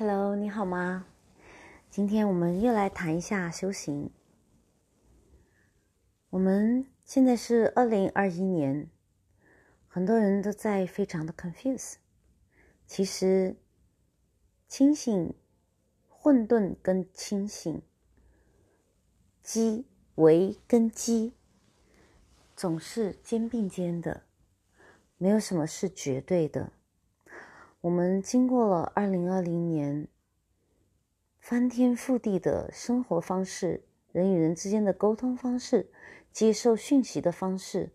Hello，你好吗？今天我们又来谈一下修行。我们现在是二零二一年，很多人都在非常的 confuse。其实，清醒、混沌跟清醒，机为跟机，总是肩并肩的，没有什么是绝对的。我们经过了二零二零年翻天覆地的生活方式，人与人之间的沟通方式，接受讯息的方式，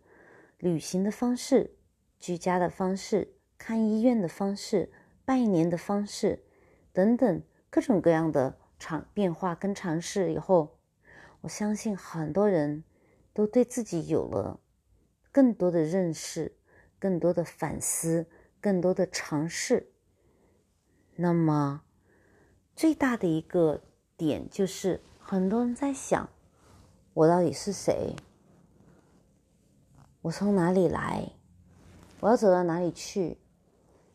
旅行的方式，居家的方式，看医院的方式，拜年的方式，等等各种各样的尝变化跟尝试以后，我相信很多人都对自己有了更多的认识，更多的反思。更多的尝试，那么最大的一个点就是，很多人在想：我到底是谁？我从哪里来？我要走到哪里去？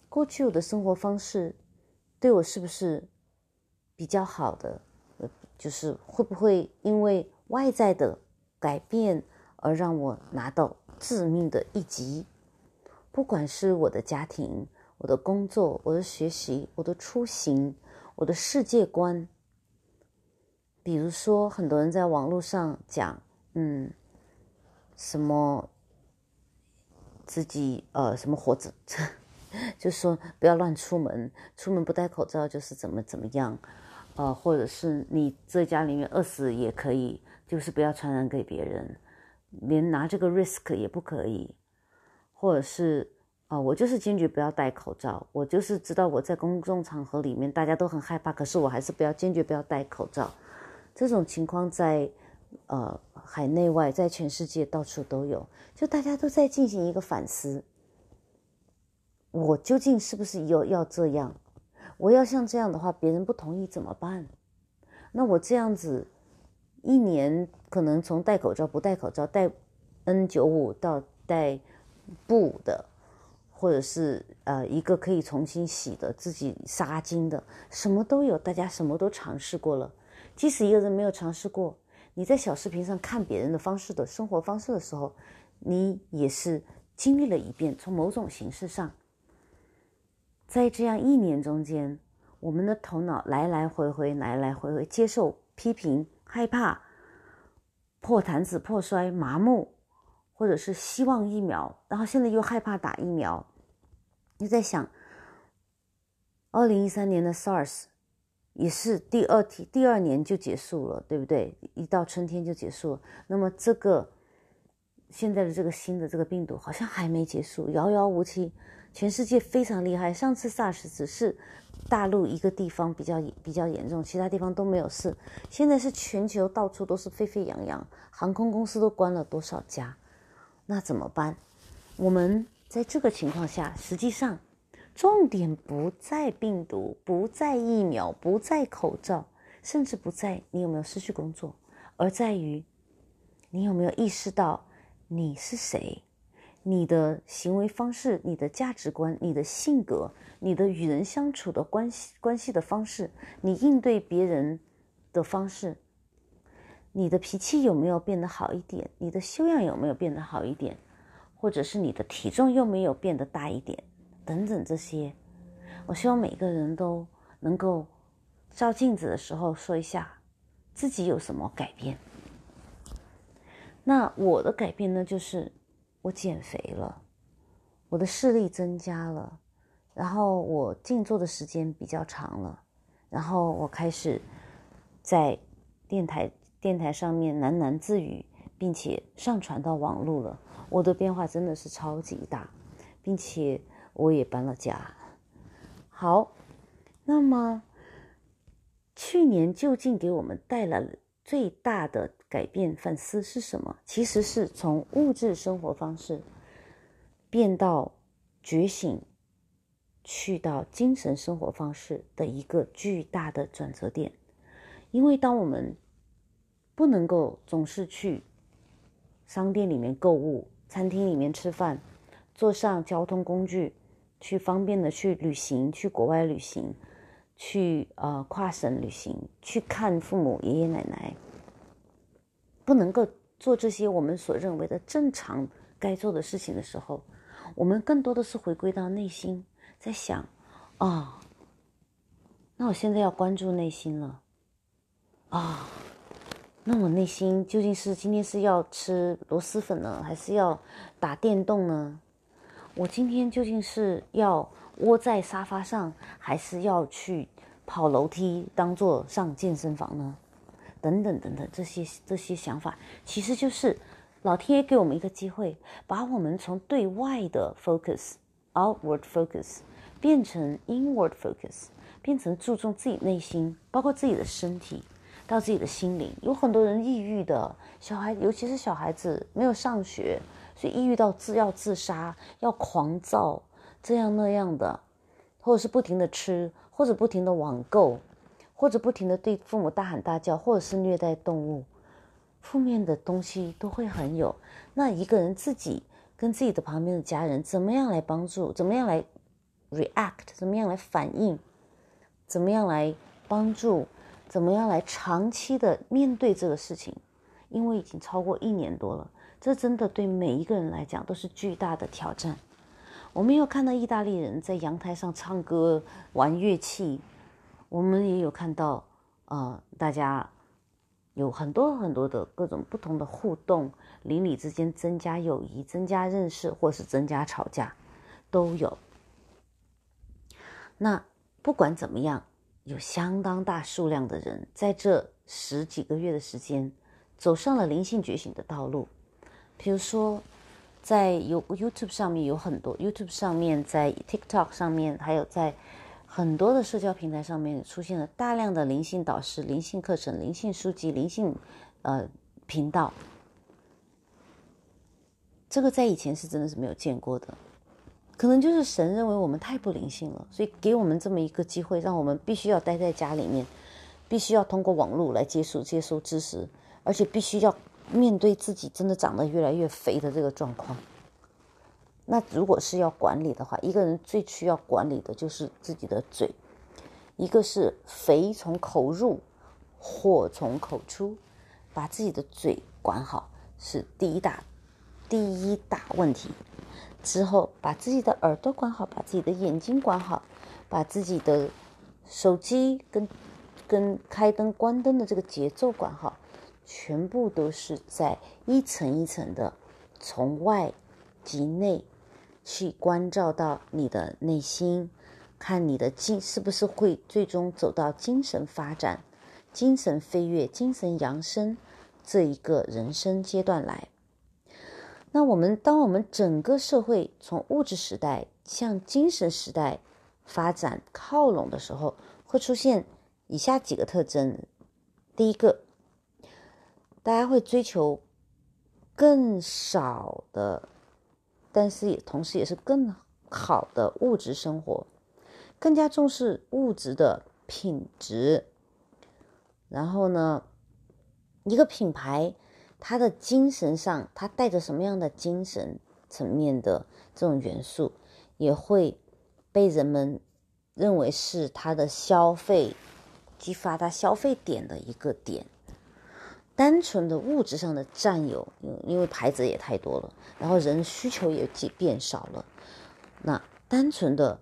过去我的生活方式对我是不是比较好的？就是会不会因为外在的改变而让我拿到致命的一击？不管是我的家庭、我的工作、我的学习、我的出行、我的世界观，比如说，很多人在网络上讲，嗯，什么自己呃什么活着，就说不要乱出门，出门不戴口罩就是怎么怎么样，呃，或者是你在家里面饿死也可以，就是不要传染给别人，连拿这个 risk 也不可以。或者是啊，我就是坚决不要戴口罩。我就是知道我在公众场合里面大家都很害怕，可是我还是不要坚决不要戴口罩。这种情况在呃海内外，在全世界到处都有，就大家都在进行一个反思：我究竟是不是有要这样？我要像这样的话，别人不同意怎么办？那我这样子一年可能从戴口罩不戴口罩，戴 N 九五到戴。布的，或者是呃一个可以重新洗的，自己纱巾的，什么都有，大家什么都尝试过了。即使一个人没有尝试过，你在小视频上看别人的方式的生活方式的时候，你也是经历了一遍。从某种形式上，在这样一年中间，我们的头脑来来回回，来来回回接受批评、害怕、破坛子、破摔、麻木。或者是希望疫苗，然后现在又害怕打疫苗，你在想，二零一三年的 SARS 也是第二题，第二年就结束了，对不对？一到春天就结束了。那么这个现在的这个新的这个病毒好像还没结束，遥遥无期。全世界非常厉害，上次 SARS 只是大陆一个地方比较比较严重，其他地方都没有事。现在是全球到处都是沸沸扬扬，航空公司都关了多少家？那怎么办？我们在这个情况下，实际上重点不在病毒，不在疫苗，不在口罩，甚至不在你有没有失去工作，而在于你有没有意识到你是谁，你的行为方式、你的价值观、你的性格、你的与人相处的关系关系的方式，你应对别人的方式。你的脾气有没有变得好一点？你的修养有没有变得好一点？或者是你的体重又没有变得大一点？等等这些，我希望每个人都能够照镜子的时候说一下自己有什么改变。那我的改变呢，就是我减肥了，我的视力增加了，然后我静坐的时间比较长了，然后我开始在电台。电台上面喃喃自语，并且上传到网络了。我的变化真的是超级大，并且我也搬了家。好，那么去年究竟给我们带来最大的改变反思是什么？其实是从物质生活方式变到觉醒，去到精神生活方式的一个巨大的转折点。因为当我们不能够总是去商店里面购物、餐厅里面吃饭、坐上交通工具去方便的去旅行、去国外旅行、去呃跨省旅行，去看父母爷爷奶奶，不能够做这些我们所认为的正常该做的事情的时候，我们更多的是回归到内心，在想啊，那我现在要关注内心了啊。那我内心究竟是今天是要吃螺蛳粉呢，还是要打电动呢？我今天究竟是要窝在沙发上，还是要去跑楼梯当做上健身房呢？等等等等，这些这些想法，其实就是老天爷给我们一个机会，把我们从对外的 focus（outward focus） 变成 inward focus，变成注重自己内心，包括自己的身体。到自己的心灵，有很多人抑郁的小孩，尤其是小孩子没有上学，所以抑郁到自要自杀，要狂躁，这样那样的，或者是不停的吃，或者不停的网购，或者不停的对父母大喊大叫，或者是虐待动物，负面的东西都会很有。那一个人自己跟自己的旁边的家人，怎么样来帮助？怎么样来 react？怎么样来反应？怎么样来帮助？怎么样来长期的面对这个事情？因为已经超过一年多了，这真的对每一个人来讲都是巨大的挑战。我们有看到意大利人在阳台上唱歌、玩乐器，我们也有看到，呃，大家有很多很多的各种不同的互动，邻里之间增加友谊、增加认识，或是增加吵架，都有。那不管怎么样。有相当大数量的人在这十几个月的时间，走上了灵性觉醒的道路。比如说，在有 YouTube 上面有很多 YouTube 上面，在 TikTok 上面，还有在很多的社交平台上面，出现了大量的灵性导师、灵性课程、灵性书籍、灵性呃频道。这个在以前是真的是没有见过的。可能就是神认为我们太不灵性了，所以给我们这么一个机会，让我们必须要待在家里面，必须要通过网络来接受接收知识，而且必须要面对自己真的长得越来越肥的这个状况。那如果是要管理的话，一个人最需要管理的就是自己的嘴，一个是肥从口入，火从口出，把自己的嘴管好是第一大第一大问题。之后，把自己的耳朵管好，把自己的眼睛管好，把自己的手机跟跟开灯关灯的这个节奏管好，全部都是在一层一层的从外及内去关照到你的内心，看你的精是不是会最终走到精神发展、精神飞跃、精神扬升这一个人生阶段来。那我们，当我们整个社会从物质时代向精神时代发展靠拢的时候，会出现以下几个特征：第一个，大家会追求更少的，但是也同时也是更好的物质生活，更加重视物质的品质。然后呢，一个品牌。他的精神上，他带着什么样的精神层面的这种元素，也会被人们认为是他的消费激发他消费点的一个点。单纯的物质上的占有，因为牌子也太多了，然后人需求也变少了，那单纯的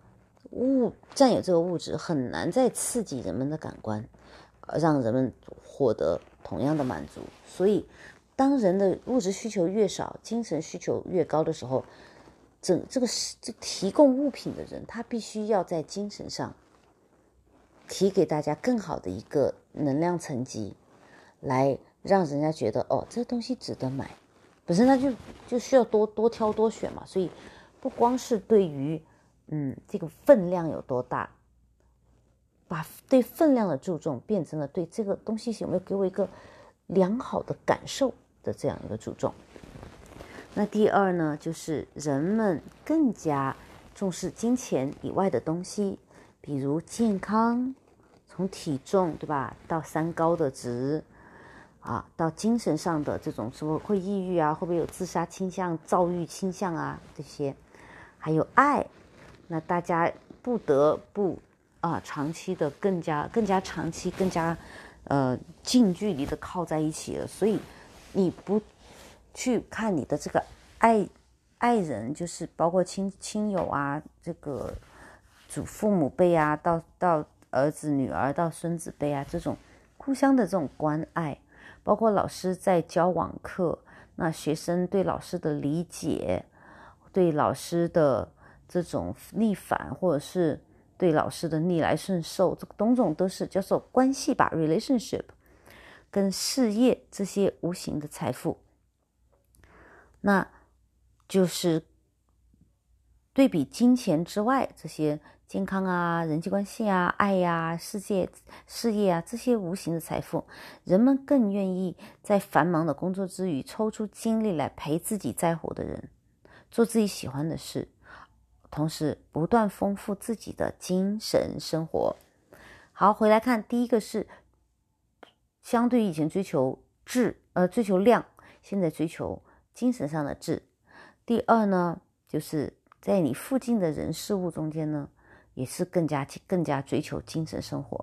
物占有这个物质很难再刺激人们的感官，让人们获得同样的满足，所以。当人的物质需求越少，精神需求越高的时候，整这个是这提供物品的人，他必须要在精神上提给大家更好的一个能量层级，来让人家觉得哦，这东西值得买。本身他就就需要多多挑多选嘛，所以不光是对于嗯这个分量有多大，把对分量的注重变成了对这个东西有没有给我一个良好的感受。的这样一个注重。那第二呢，就是人们更加重视金钱以外的东西，比如健康，从体重对吧，到三高的值，啊，到精神上的这种什么会抑郁啊，会不会有自杀倾向、躁郁倾向啊这些，还有爱，那大家不得不啊长期的更加更加长期更加呃近距离的靠在一起了，所以你不去看你的这个爱爱人，就是包括亲亲友啊，这个祖父母辈啊，到到儿子女儿到孙子辈啊，这种互相的这种关爱，包括老师在教网课，那学生对老师的理解，对老师的。这种逆反，或者是对老师的逆来顺受，这个种种都是叫做关系吧，relationship，跟事业这些无形的财富，那就是对比金钱之外这些健康啊、人际关系啊、爱呀、世界、事业啊这些无形的财富，人们更愿意在繁忙的工作之余抽出精力来陪自己在乎的人，做自己喜欢的事。同时不断丰富自己的精神生活。好，回来看第一个是相对于以前追求质，呃，追求量，现在追求精神上的质。第二呢，就是在你附近的人事物中间呢，也是更加更加追求精神生活。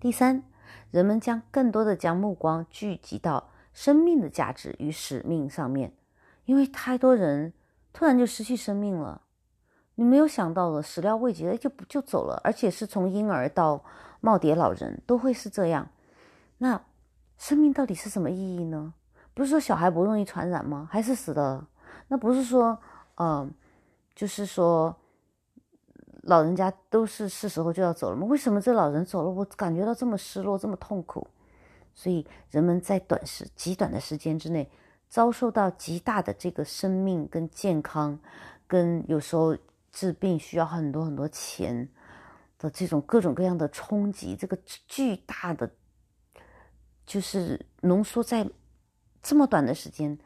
第三，人们将更多的将目光聚集到生命的价值与使命上面，因为太多人突然就失去生命了。你没有想到的，始料未及的就就走了，而且是从婴儿到耄耋老人都会是这样。那生命到底是什么意义呢？不是说小孩不容易传染吗？还是死的？那不是说，嗯，就是说老人家都是是时候就要走了吗？为什么这老人走了，我感觉到这么失落，这么痛苦？所以人们在短时极短的时间之内遭受到极大的这个生命跟健康，跟有时候。治病需要很多很多钱的这种各种各样的冲击，这个巨大的就是浓缩在这么短的时间，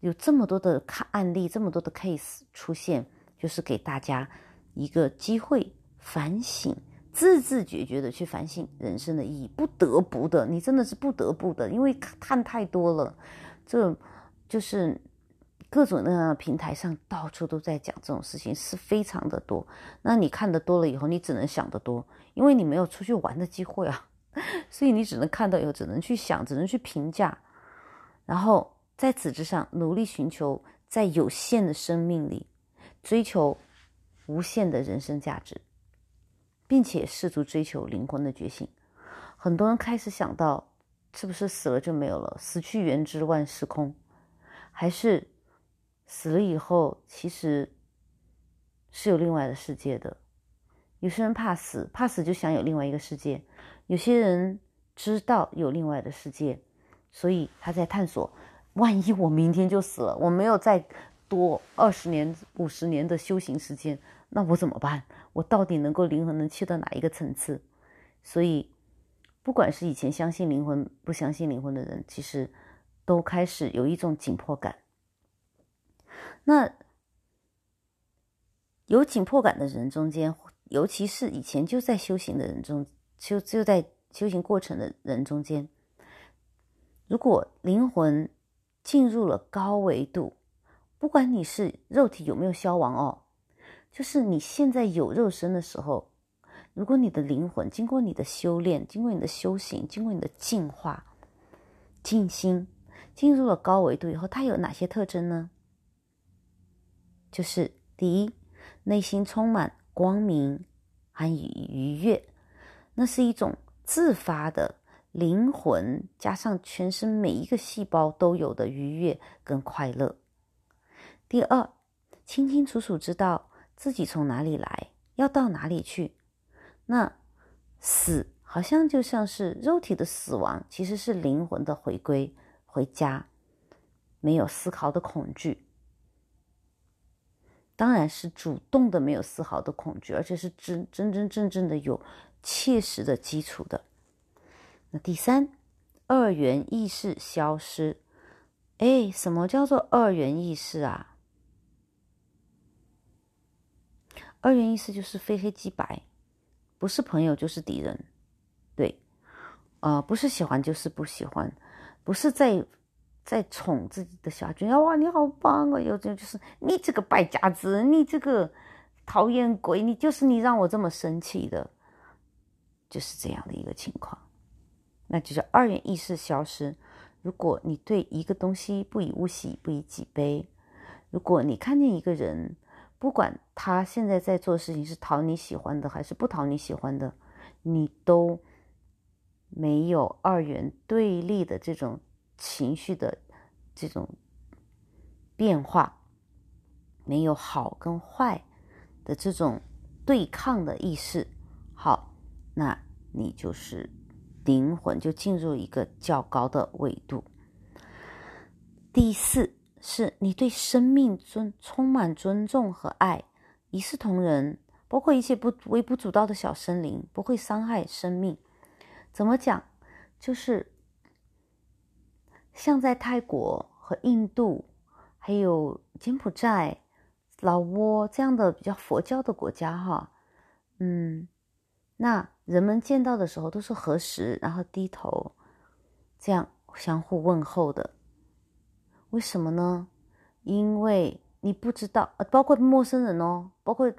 有这么多的看案例，这么多的 case 出现，就是给大家一个机会反省，自自觉觉的去反省人生的意义，不得不的，你真的是不得不的，因为看太多了，这就是。各种各样的平台上，到处都在讲这种事情，是非常的多。那你看的多了以后，你只能想得多，因为你没有出去玩的机会啊，所以你只能看到以后，只能去想，只能去评价，然后在此之上努力寻求在有限的生命里追求无限的人生价值，并且试图追求灵魂的觉醒。很多人开始想到，是不是死了就没有了？死去元知万事空，还是？死了以后，其实是有另外的世界的。有些人怕死，怕死就想有另外一个世界；有些人知道有另外的世界，所以他在探索。万一我明天就死了，我没有再多二十年、五十年的修行时间，那我怎么办？我到底能够灵魂能去到哪一个层次？所以，不管是以前相信灵魂、不相信灵魂的人，其实都开始有一种紧迫感。那有紧迫感的人中间，尤其是以前就在修行的人中，就就在修行过程的人中间，如果灵魂进入了高维度，不管你是肉体有没有消亡哦，就是你现在有肉身的时候，如果你的灵魂经过你的修炼，经过你的修行，经过你的净化、静心，进入了高维度以后，它有哪些特征呢？就是第一，内心充满光明和愉悦，那是一种自发的灵魂加上全身每一个细胞都有的愉悦跟快乐。第二，清清楚楚知道自己从哪里来，要到哪里去。那死好像就像是肉体的死亡，其实是灵魂的回归回家，没有丝毫的恐惧。当然是主动的，没有丝毫的恐惧，而且是真真真正正的有切实的基础的。那第三，二元意识消失。哎，什么叫做二元意识啊？二元意识就是非黑即白，不是朋友就是敌人，对，啊，不是喜欢就是不喜欢，不是在。在宠自己的小孩，觉哇，你好棒啊！有种就是你这个败家子，你这个讨厌鬼，你就是你让我这么生气的。就是这样的一个情况，那就是二元意识消失。如果你对一个东西不以物喜，不以己悲，如果你看见一个人，不管他现在在做事情是讨你喜欢的还是不讨你喜欢的，你都没有二元对立的这种情绪的这种变化，没有好跟坏的这种对抗的意识，好，那你就是。灵魂就进入一个较高的维度。第四是你对生命尊充满尊重和爱，一视同仁，包括一些不微不足道的小生灵，不会伤害生命。怎么讲？就是像在泰国和印度，还有柬埔寨、老挝这样的比较佛教的国家，哈，嗯，那。人们见到的时候都是合十，然后低头，这样相互问候的。为什么呢？因为你不知道，包括陌生人哦，包括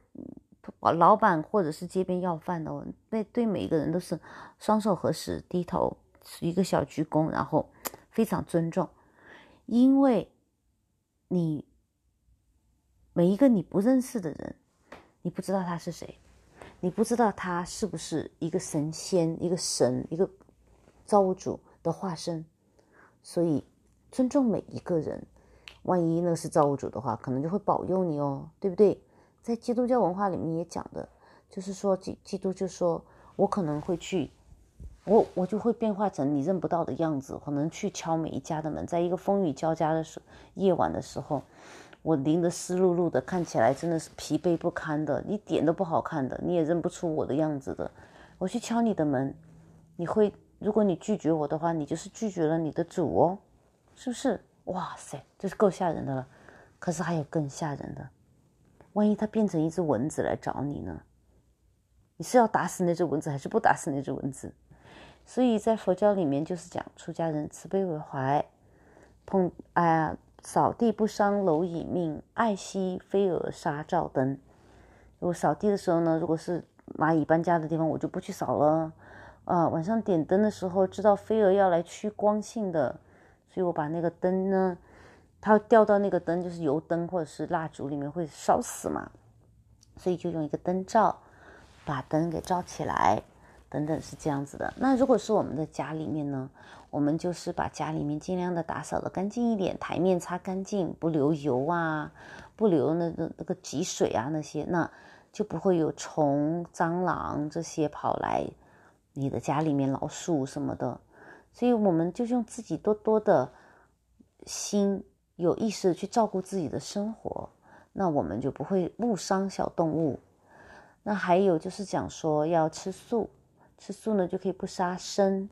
老板或者是街边要饭的哦，对对每一个人都是双手合十，低头一个小鞠躬，然后非常尊重。因为你每一个你不认识的人，你不知道他是谁。你不知道他是不是一个神仙、一个神、一个造物主的化身，所以尊重每一个人。万一那是造物主的话，可能就会保佑你哦，对不对？在基督教文化里面也讲的，就是说基基督就说，我可能会去，我我就会变化成你认不到的样子，可能去敲每一家的门，在一个风雨交加的时夜晚的时候。我淋得湿漉漉的，看起来真的是疲惫不堪的，一点都不好看的，你也认不出我的样子的。我去敲你的门，你会，如果你拒绝我的话，你就是拒绝了你的主哦，是不是？哇塞，这是够吓人的了。可是还有更吓人的，万一它变成一只蚊子来找你呢？你是要打死那只蚊子，还是不打死那只蚊子？所以在佛教里面就是讲出家人慈悲为怀，碰哎呀。扫地不伤蝼蚁命，爱惜飞蛾杀照灯。我扫地的时候呢，如果是蚂蚁搬家的地方，我就不去扫了。啊，晚上点灯的时候，知道飞蛾要来趋光性的，所以我把那个灯呢，它掉到那个灯就是油灯或者是蜡烛里面会烧死嘛，所以就用一个灯罩把灯给照起来，等等是这样子的。那如果是我们的家里面呢？我们就是把家里面尽量的打扫的干净一点，台面擦干净，不留油啊，不留那个那个积水啊那些，那就不会有虫、蟑螂这些跑来你的家里面，老鼠什么的。所以我们就用自己多多的心，有意识的去照顾自己的生活，那我们就不会误伤小动物。那还有就是讲说要吃素，吃素呢就可以不杀生。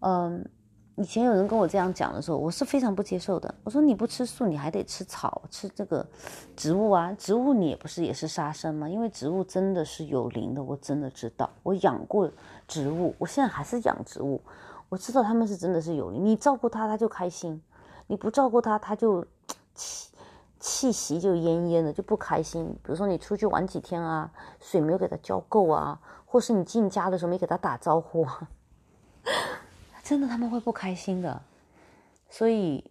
嗯，以前有人跟我这样讲的时候，我是非常不接受的。我说你不吃素，你还得吃草，吃这个植物啊，植物你也不是也是杀生吗？因为植物真的是有灵的，我真的知道，我养过植物，我现在还是养植物，我知道他们是真的是有灵。你照顾它，它就开心；你不照顾它，它就气气息就奄奄的，就不开心。比如说你出去玩几天啊，水没有给它浇够啊，或是你进家的时候没给它打招呼。真的他们会不开心的，所以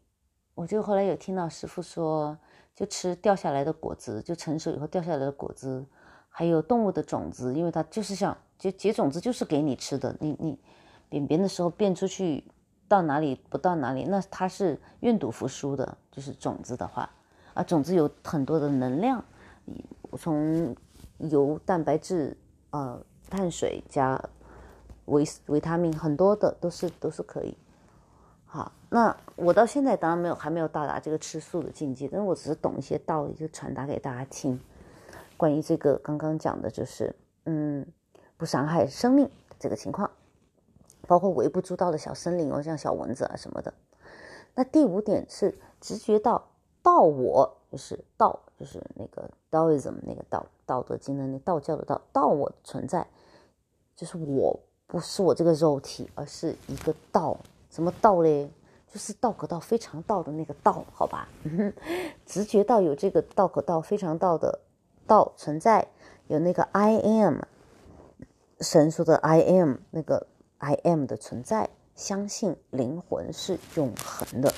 我就后来有听到师傅说，就吃掉下来的果子，就成熟以后掉下来的果子，还有动物的种子，因为它就是像就结种子就是给你吃的，你你扁扁的时候变出去到哪里不到哪里，那它是愿赌服输的，就是种子的话，啊种子有很多的能量，从油、蛋白质、呃碳水加。维维他命很多的都是都是可以，好，那我到现在当然没有还没有到达这个吃素的境界，但是我只是懂一些道理，就传达给大家听。关于这个刚刚讲的就是嗯不伤害生命这个情况，包括微不足道的小生灵哦，像小蚊子啊什么的。那第五点是直觉到道我，就是道就是那个 Taoism 那个道道德经的那道教的道道我存在，就是我。不是我这个肉体，而是一个道。什么道嘞？就是道可道非常道的那个道，好吧？直觉到有这个道可道非常道的道存在，有那个 I am，神说的 “I am” 那个 “I am” 的存在，相信灵魂是永恒的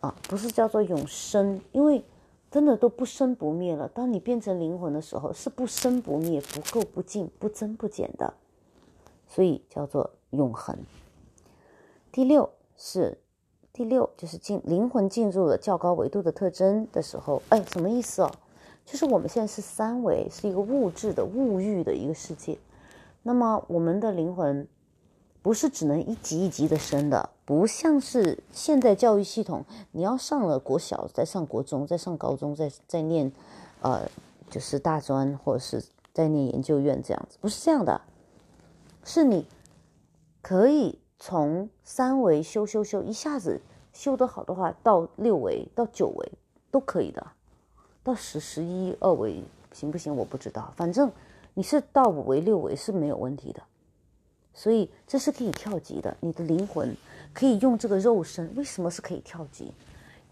啊，不是叫做永生，因为真的都不生不灭了。当你变成灵魂的时候，是不生不灭、不垢不净、不增不减的，所以叫做永恒。第六是第六，就是进灵魂进入了较高维度的特征的时候，哎，什么意思哦？就是我们现在是三维，是一个物质的物欲的一个世界。那么我们的灵魂不是只能一级一级的升的，不像是现在教育系统，你要上了国小，再上国中，再上高中，再再念，呃，就是大专或者是在念研究院这样子，不是这样的，是你可以从三维修修修，一下子修得好的话，到六维到九维都可以的。到十十一二维行不行？我不知道，反正你是到五维六维是没有问题的，所以这是可以跳级的。你的灵魂可以用这个肉身，为什么是可以跳级？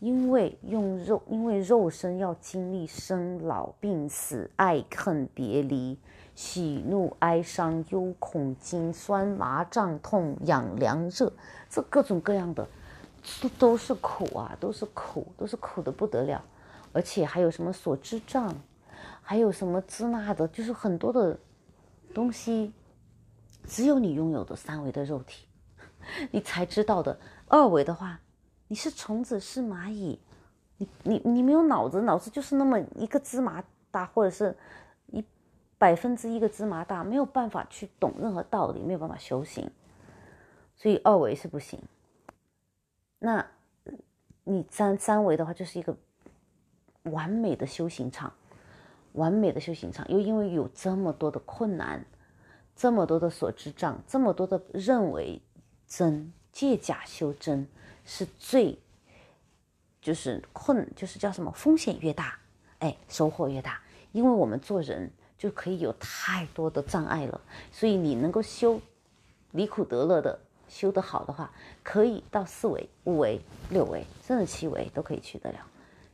因为用肉，因为肉身要经历生老病死、爱恨别离、喜怒哀伤、忧恐惊、酸麻胀痛、痒凉热，这各种各样的都都是苦啊，都是苦，都是苦的不得了。而且还有什么所知障，还有什么支那的，就是很多的东西，只有你拥有的三维的肉体，你才知道的。二维的话，你是虫子是蚂蚁，你你你没有脑子，脑子就是那么一个芝麻大，或者是百分之一个芝麻大，没有办法去懂任何道理，没有办法修行，所以二维是不行。那你三三维的话，就是一个。完美的修行场，完美的修行场，又因为有这么多的困难，这么多的所知障，这么多的认为真借假修真是最，就是困，就是叫什么风险越大，哎，收获越大。因为我们做人就可以有太多的障碍了，所以你能够修离苦得乐的修得好的话，可以到四维、五维、六维，甚至七维都可以去得了。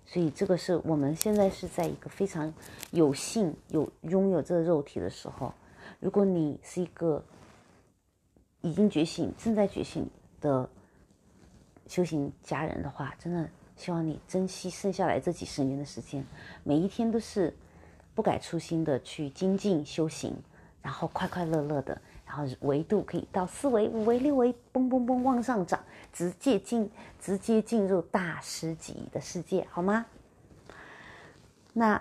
所以这个是我们现在是在一个非常有幸有拥有这个肉体的时候。如果你是一个已经觉醒、正在觉醒的修行家人的话，真的希望你珍惜剩下来这几十年的时间，每一天都是不改初心的去精进修行，然后快快乐乐的。然后维度可以到四维、五维、六维，嘣嘣嘣往上涨，直接进，直接进入大师级的世界，好吗？那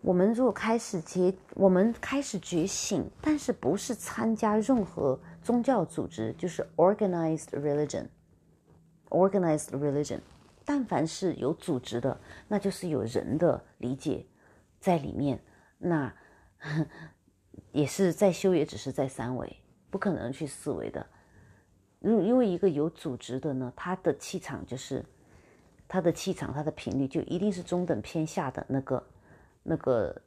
我们如果开始觉，我们开始觉醒，但是不是参加任何宗教组织，就是 organized religion，organized religion，但凡是有组织的，那就是有人的理解在里面，那也是在修，也只是在三维。不可能去四维的，因因为一个有组织的呢，他的气场就是，他的气场，他的频率就一定是中等偏下的那个，那个，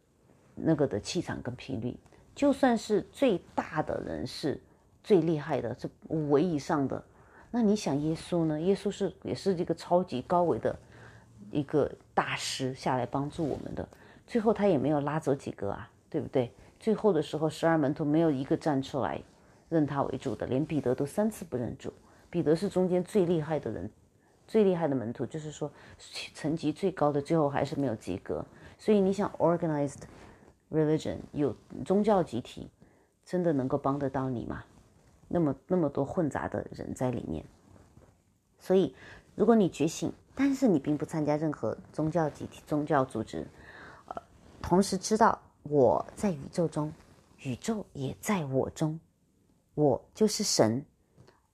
那个的气场跟频率。就算是最大的人是最厉害的，这五维以上的，那你想耶稣呢？耶稣是也是这个超级高维的一个大师下来帮助我们的，最后他也没有拉走几个啊，对不对？最后的时候，十二门徒没有一个站出来。认他为主的，连彼得都三次不认主。彼得是中间最厉害的人，最厉害的门徒，就是说层级最高的，最后还是没有及格。所以你想，organized religion 有宗教集体，真的能够帮得到你吗？那么那么多混杂的人在里面。所以，如果你觉醒，但是你并不参加任何宗教集体、宗教组织，同时知道我在宇宙中，宇宙也在我中。我就是神，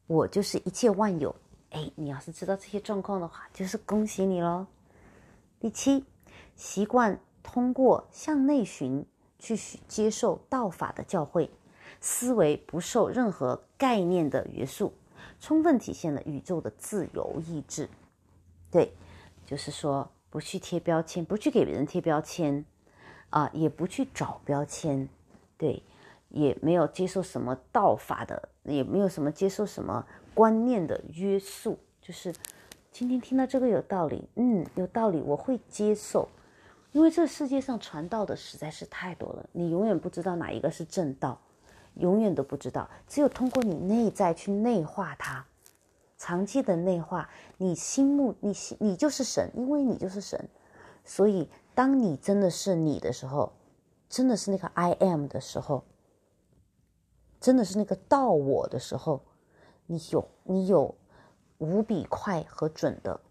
我就是一切万有。哎，你要是知道这些状况的话，就是恭喜你喽。第七，习惯通过向内寻去接受道法的教诲，思维不受任何概念的约束，充分体现了宇宙的自由意志。对，就是说不去贴标签，不去给别人贴标签，啊，也不去找标签。对。也没有接受什么道法的，也没有什么接受什么观念的约束，就是今天听到这个有道理，嗯，有道理，我会接受，因为这世界上传道的实在是太多了，你永远不知道哪一个是正道，永远都不知道。只有通过你内在去内化它，长期的内化，你心目你心你就是神，因为你就是神。所以，当你真的是你的时候，真的是那个 I am 的时候，真的是那个到我的时候，你有你有无比快和准的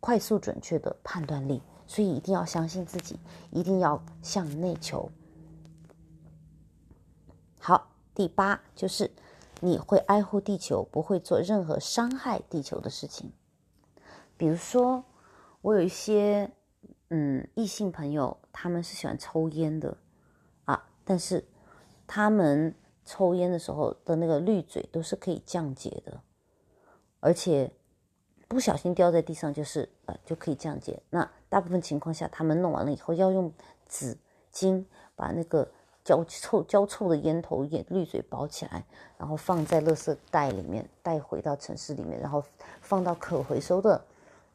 快速准确的判断力。所以一定要相信自己，一定要向内求。好，第八就是你会爱护地球，不会做任何伤害地球的事情。比如说，我有一些嗯异性朋友，他们是喜欢抽烟的啊，但是他们抽烟的时候的那个滤嘴都是可以降解的，而且。不小心掉在地上，就是呃就可以降解。那大部分情况下，他们弄完了以后要用纸巾把那个焦臭焦臭的烟头烟滤嘴包起来，然后放在垃圾袋里面带回到城市里面，然后放到可回收的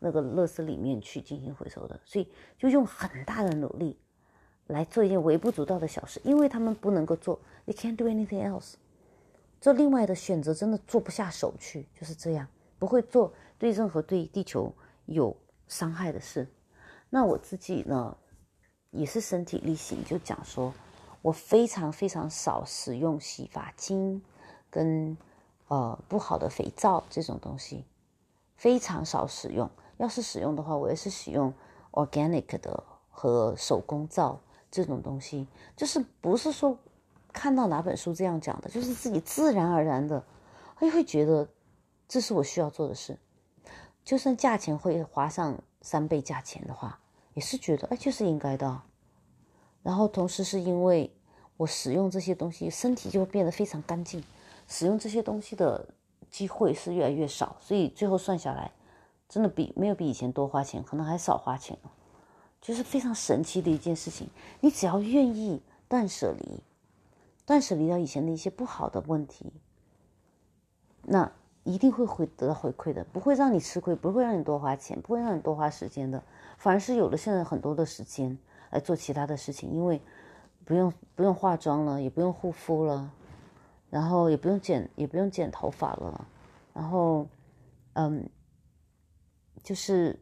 那个垃圾里面去进行回收的。所以就用很大的努力来做一件微不足道的小事，因为他们不能够做，they can't do anything else。做另外的选择真的做不下手去，就是这样，不会做。对任何对地球有伤害的事，那我自己呢，也是身体力行，就讲说，我非常非常少使用洗发精跟呃不好的肥皂这种东西，非常少使用。要是使用的话，我也是使用 organic 的和手工皂这种东西，就是不是说看到哪本书这样讲的，就是自己自然而然的，会会觉得这是我需要做的事。就算价钱会花上三倍价钱的话，也是觉得哎，就是应该的。然后同时是因为我使用这些东西，身体就会变得非常干净，使用这些东西的机会是越来越少，所以最后算下来，真的比没有比以前多花钱，可能还少花钱了，就是非常神奇的一件事情。你只要愿意断舍离，断舍离掉以前的一些不好的问题，那。一定会回得到回馈的，不会让你吃亏，不会让你多花钱，不会让你多花时间的，反而是有了现在很多的时间来做其他的事情，因为不用不用化妆了，也不用护肤了，然后也不用剪也不用剪头发了，然后嗯，就是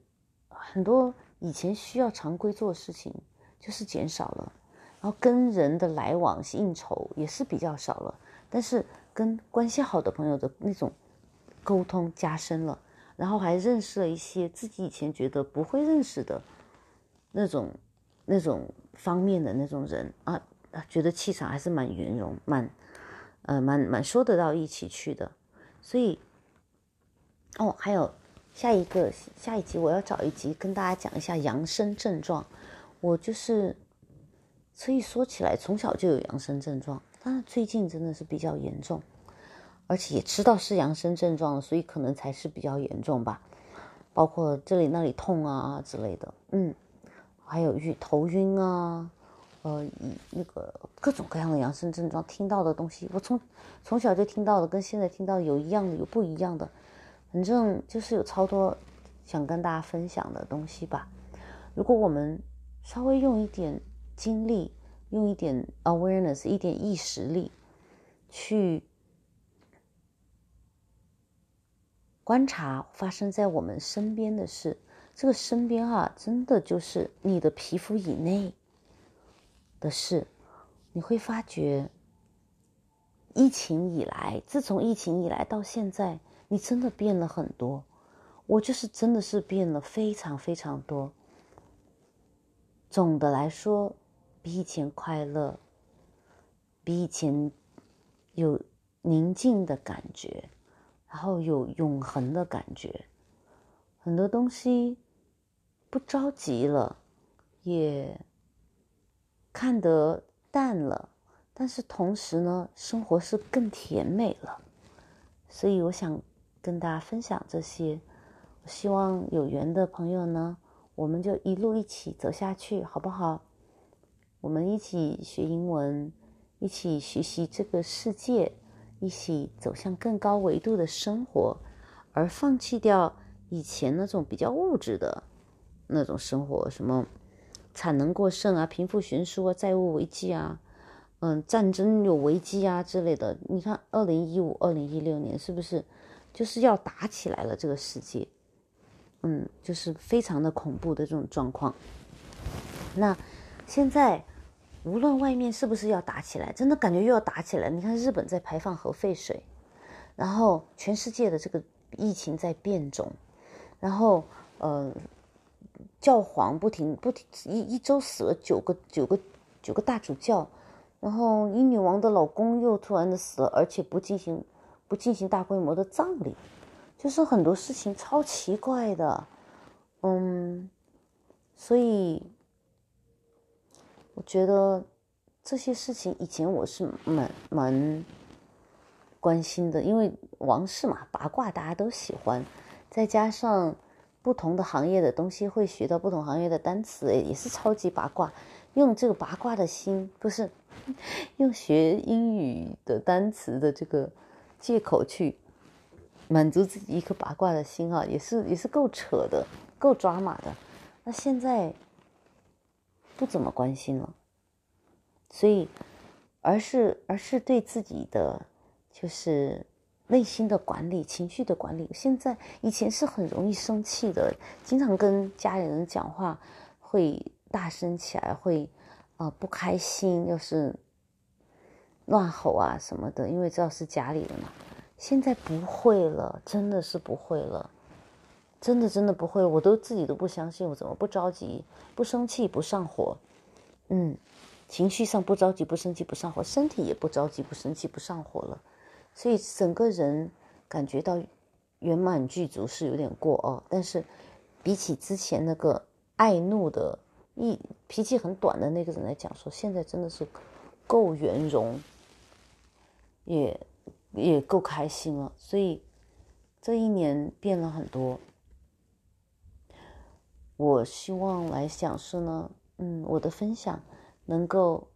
很多以前需要常规做的事情就是减少了，然后跟人的来往应酬也是比较少了，但是跟关系好的朋友的那种。沟通加深了，然后还认识了一些自己以前觉得不会认识的那种、那种方面的那种人啊，觉得气场还是蛮圆融、蛮呃、蛮蛮说得到一起去的。所以，哦，还有下一个下一集我要找一集跟大家讲一下养生症状。我就是，所以说起来从小就有养生症状，但是最近真的是比较严重。而且也知道是阳生症状，所以可能才是比较严重吧，包括这里那里痛啊之类的，嗯，还有晕头晕啊，呃，那个各种各样的阳生症状，听到的东西，我从从小就听到的，跟现在听到有一样的，有不一样的，反正就是有超多想跟大家分享的东西吧。如果我们稍微用一点精力，用一点 awareness，一点意识力去。观察发生在我们身边的事，这个身边啊，真的就是你的皮肤以内的事。你会发觉，疫情以来，自从疫情以来到现在，你真的变了很多。我就是真的是变了非常非常多。总的来说，比以前快乐，比以前有宁静的感觉。然后有永恒的感觉，很多东西不着急了，也看得淡了，但是同时呢，生活是更甜美了。所以我想跟大家分享这些，我希望有缘的朋友呢，我们就一路一起走下去，好不好？我们一起学英文，一起学习这个世界。一起走向更高维度的生活，而放弃掉以前那种比较物质的那种生活，什么产能过剩啊、贫富悬殊啊、债务危机啊，嗯，战争有危机啊之类的。你看，二零一五、二零一六年是不是就是要打起来了？这个世界，嗯，就是非常的恐怖的这种状况。那现在无论外面是不是要打起来，真的感觉又要打起来。你看，日本在排放核废水，然后全世界的这个疫情在变种，然后呃。教皇不停不停一一周死了九个九个九个大主教，然后英女王的老公又突然的死了，而且不进行不进行大规模的葬礼，就是很多事情超奇怪的，嗯，所以我觉得这些事情以前我是蛮蛮关心的，因为王室嘛八卦大家都喜欢，再加上。不同的行业的东西会学到不同行业的单词，也是超级八卦。用这个八卦的心，不是 用学英语的单词的这个借口去满足自己一颗八卦的心啊，也是也是够扯的，够抓马的。那现在不怎么关心了，所以而是而是对自己的就是。内心的管理，情绪的管理。现在以前是很容易生气的，经常跟家里人讲话会大声起来，会啊不开心，又是乱吼啊什么的，因为知道是家里的嘛。现在不会了，真的是不会了，真的真的不会。我都自己都不相信，我怎么不着急、不生气、不上火？嗯，情绪上不着急、不生气、不上火，身体也不着急、不生气、不上火了。所以整个人感觉到圆满具足是有点过哦，但是比起之前那个爱怒的、一脾气很短的那个人来讲，说现在真的是够圆融，也也够开心了。所以这一年变了很多。我希望来讲是呢，嗯，我的分享能够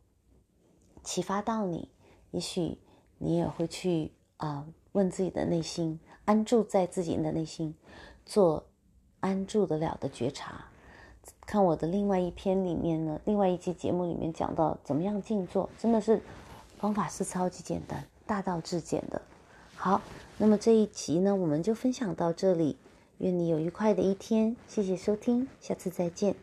启发到你，也许。你也会去啊，问自己的内心，安住在自己的内心，做安住得了的觉察。看我的另外一篇里面呢，另外一期节目里面讲到怎么样静坐，真的是方法是超级简单，大道至简的。好，那么这一集呢，我们就分享到这里。愿你有愉快的一天，谢谢收听，下次再见。